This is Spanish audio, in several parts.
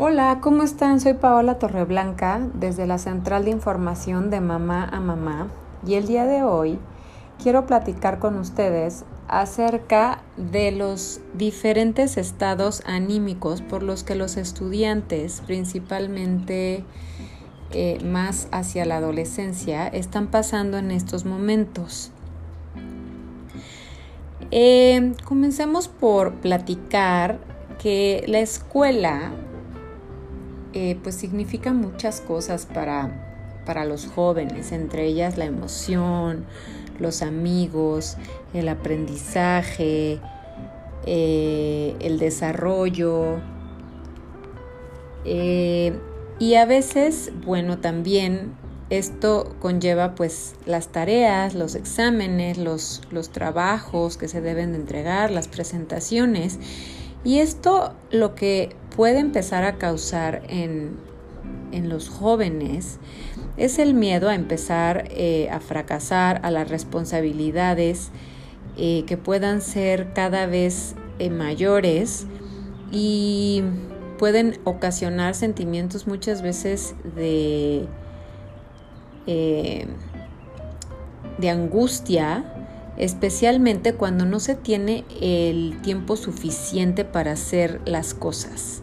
Hola, ¿cómo están? Soy Paola Torreblanca desde la Central de Información de Mamá a Mamá y el día de hoy quiero platicar con ustedes acerca de los diferentes estados anímicos por los que los estudiantes, principalmente eh, más hacia la adolescencia, están pasando en estos momentos. Eh, comencemos por platicar que la escuela eh, pues significa muchas cosas para, para los jóvenes, entre ellas la emoción, los amigos, el aprendizaje, eh, el desarrollo. Eh, y a veces, bueno, también esto conlleva pues las tareas, los exámenes, los, los trabajos que se deben de entregar, las presentaciones. Y esto lo que puede empezar a causar en, los jóvenes es el miedo a empezar eh, a fracasar, a las responsabilidades eh, que puedan ser cada vez eh, mayores y pueden ocasionar sentimientos muchas veces de, de angustia, especialmente cuando no se tiene el tiempo suficiente para hacer las cosas.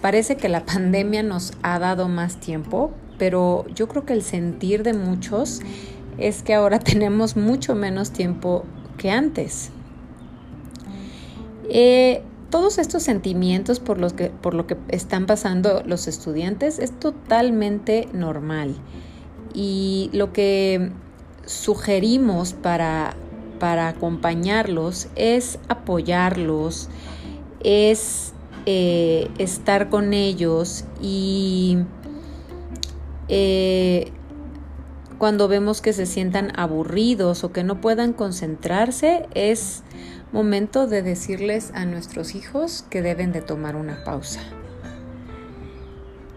Parece que la pandemia nos ha dado más tiempo, pero yo creo que el sentir de muchos es que ahora tenemos mucho menos tiempo que antes. Eh, todos estos sentimientos por los que, por lo que están pasando los estudiantes es totalmente normal. Y lo que sugerimos para, para acompañarlos es apoyarlos, es eh, estar con ellos y eh, cuando vemos que se sientan aburridos o que no puedan concentrarse, es momento de decirles a nuestros hijos que deben de tomar una pausa.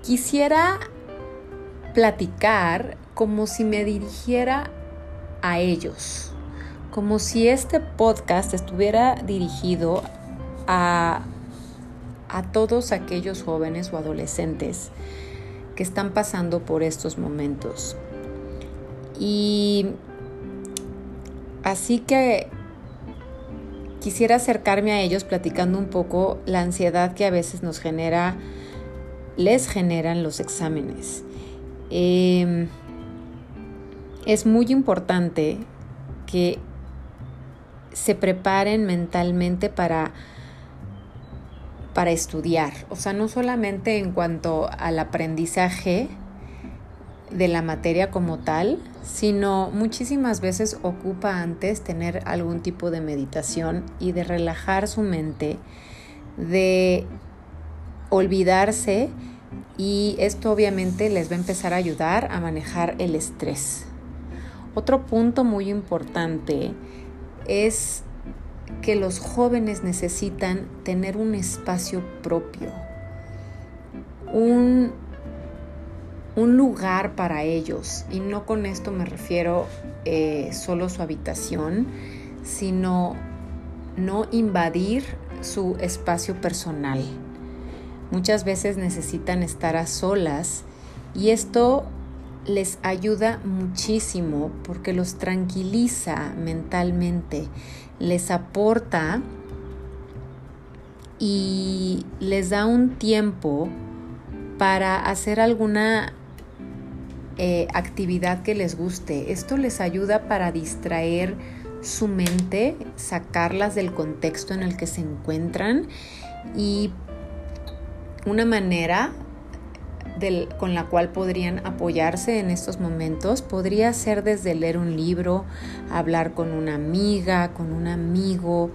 Quisiera platicar como si me dirigiera a ellos, como si este podcast estuviera dirigido a a todos aquellos jóvenes o adolescentes que están pasando por estos momentos. Y así que quisiera acercarme a ellos platicando un poco la ansiedad que a veces nos genera, les generan los exámenes. Em, es muy importante que se preparen mentalmente para para estudiar, o sea, no solamente en cuanto al aprendizaje de la materia como tal, sino muchísimas veces ocupa antes tener algún tipo de meditación y de relajar su mente, de olvidarse y esto obviamente les va a empezar a ayudar a manejar el estrés. Otro punto muy importante es que los jóvenes necesitan tener un espacio propio, un, un lugar para ellos. Y no con esto me refiero eh, solo su habitación, sino no invadir su espacio personal. Muchas veces necesitan estar a solas y esto les ayuda muchísimo porque los tranquiliza mentalmente, les aporta y les da un tiempo para hacer alguna eh, actividad que les guste. Esto les ayuda para distraer su mente, sacarlas del contexto en el que se encuentran y una manera con la cual podrían apoyarse en estos momentos. Podría ser desde leer un libro, hablar con una amiga, con un amigo,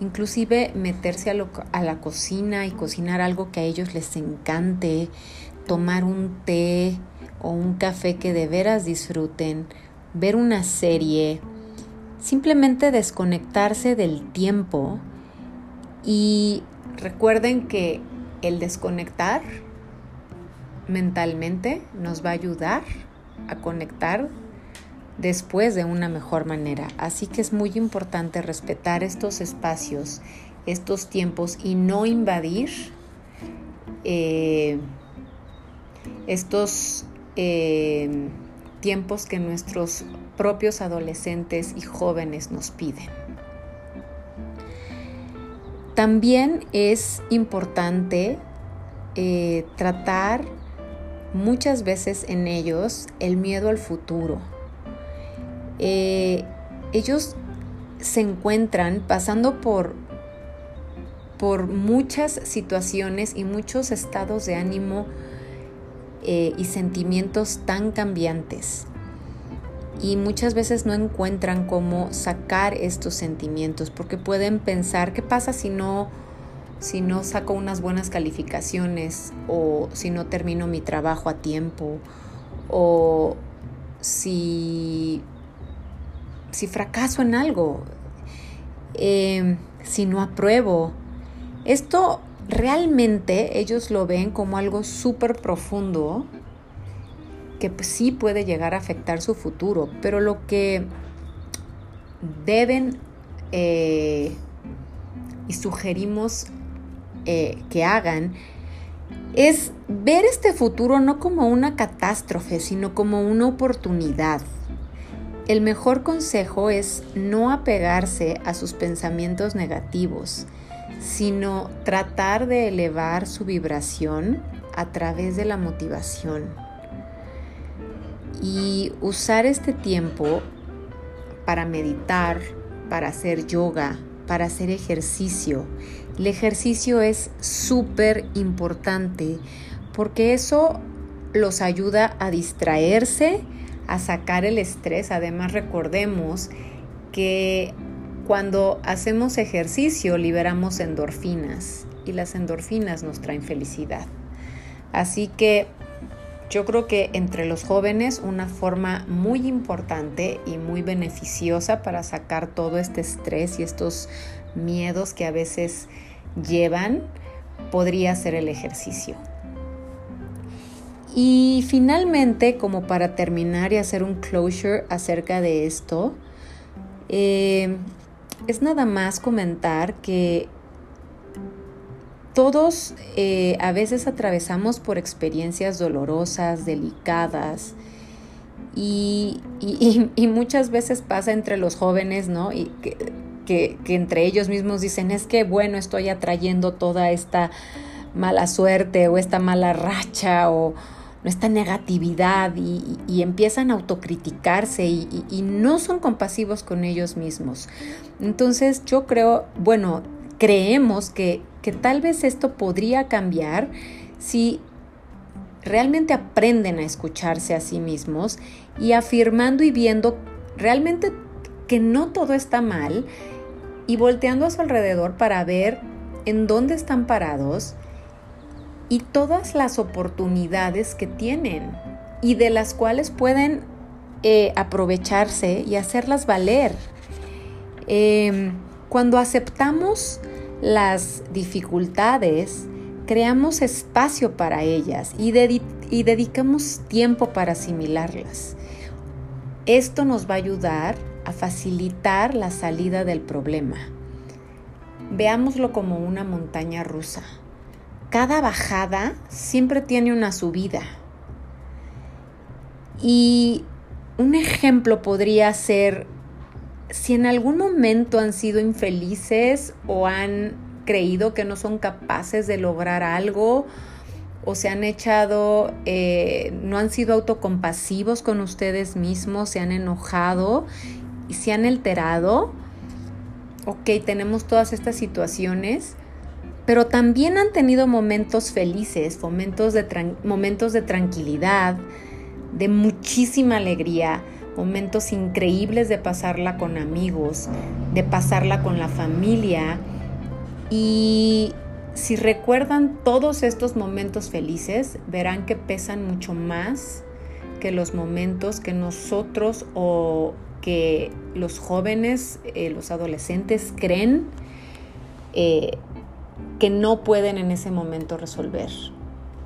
inclusive meterse a, a la cocina y cocinar algo que a ellos les encante, tomar un té o un café que de veras disfruten, ver una serie, simplemente desconectarse del tiempo. Y recuerden que el desconectar mentalmente nos va a ayudar a conectar después de una mejor manera. Así que es muy importante respetar estos espacios, estos tiempos y no invadir eh, estos eh, tiempos que nuestros propios adolescentes y jóvenes nos piden. También es importante eh, tratar muchas veces en ellos el miedo al futuro. ellos se encuentran pasando por por muchas situaciones y muchos estados de ánimo eh, y sentimientos tan cambiantes. Y muchas veces no encuentran cómo sacar estos sentimientos porque pueden pensar, ¿qué pasa si no, si no saco unas buenas calificaciones o si no termino mi trabajo a tiempo o si, si fracaso en algo, eh, si no apruebo? Esto realmente ellos lo ven como algo súper profundo que pues, sí puede llegar a afectar su futuro, pero lo que deben eh, y sugerimos eh, que hagan es ver este futuro no como una catástrofe, sino como una oportunidad. El mejor consejo es no apegarse a sus pensamientos negativos, sino tratar de elevar su vibración a través de la motivación y usar este tiempo para meditar, para hacer yoga, para hacer ejercicio. El ejercicio es súper importante porque eso los ayuda a distraerse, a sacar el estrés. Además recordemos que cuando hacemos ejercicio liberamos endorfinas y las endorfinas nos traen felicidad. Así que yo creo que entre los jóvenes una forma muy importante y muy beneficiosa para sacar todo este estrés y estos miedos que a veces llevan podría ser el ejercicio. Y finalmente, como para terminar y hacer un closure acerca de esto, eh, es nada más comentar que todos eh, a veces atravesamos por experiencias dolorosas, delicadas, y, muchas veces pasa entre los jóvenes, ¿no? Y que, que, entre ellos mismos dicen, es que bueno, estoy atrayendo toda esta mala suerte o esta mala racha o, esta negatividad y, empiezan a autocriticarse y, no son compasivos con ellos mismos. Entonces yo creo, bueno, creemos que, que tal vez esto podría cambiar si realmente aprenden a escucharse a sí mismos y afirmando y viendo realmente que no todo está mal y volteando a su alrededor para ver en dónde están parados y todas las oportunidades que tienen y de las cuales pueden eh, aprovecharse y hacerlas valer. Em, cuando aceptamos las dificultades, creamos espacio para ellas y, y dedicamos tiempo para asimilarlas. Esto nos va a ayudar a facilitar la salida del problema. Veámoslo como una montaña rusa cada bajada siempre tiene una subida. Y un ejemplo podría ser si en algún momento han sido infelices o han creído que no son capaces de lograr algo o se han echado, eh, no han sido autocompasivos con ustedes mismos, se han enojado y se han alterado. Ok, tenemos todas estas situaciones pero también han tenido momentos felices, momentos de, momentos de tranquilidad, de muchísima alegría, momentos increíbles de pasarla con amigos, de pasarla con la familia. Y si recuerdan todos estos momentos felices, verán que pesan mucho más que los momentos que nosotros o que los jóvenes, eh, los adolescentes creen eh, que no pueden en ese momento resolver.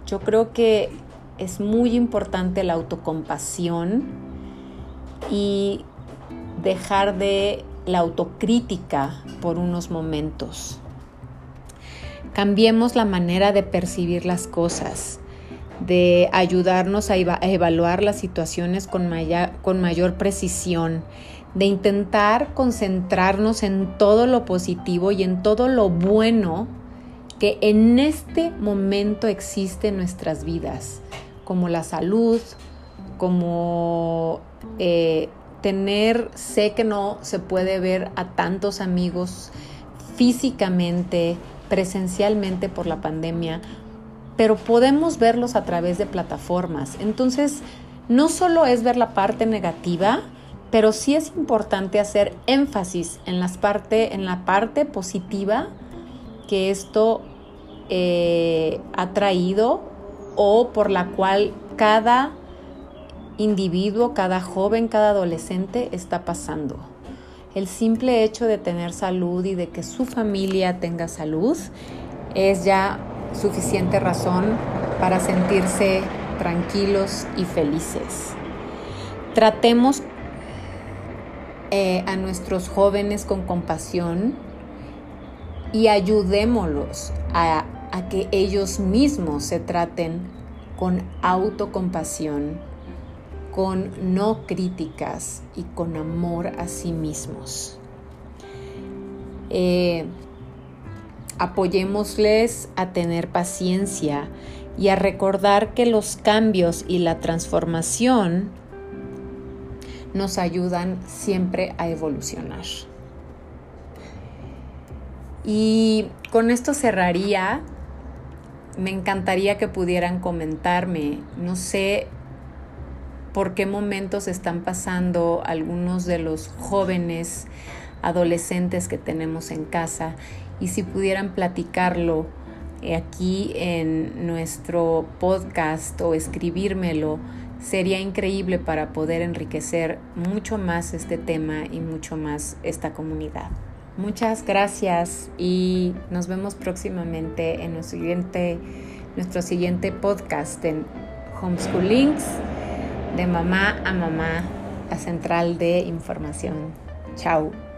Yo creo que es muy importante la autocompasión y dejar de la autocrítica por unos momentos. Cambiemos la manera de percibir las cosas, de ayudarnos a, evaluar las situaciones con, con mayor precisión, de intentar concentrarnos en todo lo positivo y en todo lo bueno que en este momento existe en nuestras vidas, como la salud, como eh, tener, sé que no se puede ver a tantos amigos físicamente, presencialmente por la pandemia, pero podemos verlos a través de plataformas. Entonces, no solo es ver la parte negativa, pero sí es importante hacer énfasis en, las parte, en la parte positiva que esto eh, ha traído o por la cual cada individuo, cada joven, cada adolescente está pasando. El simple hecho de tener salud y de que su familia tenga salud es ya suficiente razón para sentirse tranquilos y felices. Tratemos eh, a nuestros jóvenes con compasión y ayudémoslos a, a que ellos mismos se traten con autocompasión, con no críticas y con amor a sí mismos. Eh, apoyémosles a tener paciencia y a recordar que los cambios y la transformación nos ayudan siempre a evolucionar. Y con esto cerraría. Me encantaría que pudieran comentarme, no sé por qué momentos están pasando algunos de los jóvenes adolescentes que tenemos en casa y si pudieran platicarlo aquí en nuestro podcast o escribírmelo sería increíble para poder enriquecer mucho más este tema y mucho más esta comunidad. Muchas gracias y nos vemos próximamente en nuestro siguiente, nuestro siguiente podcast en Homeschoolings de mamá a mamá, la central de información. Chao.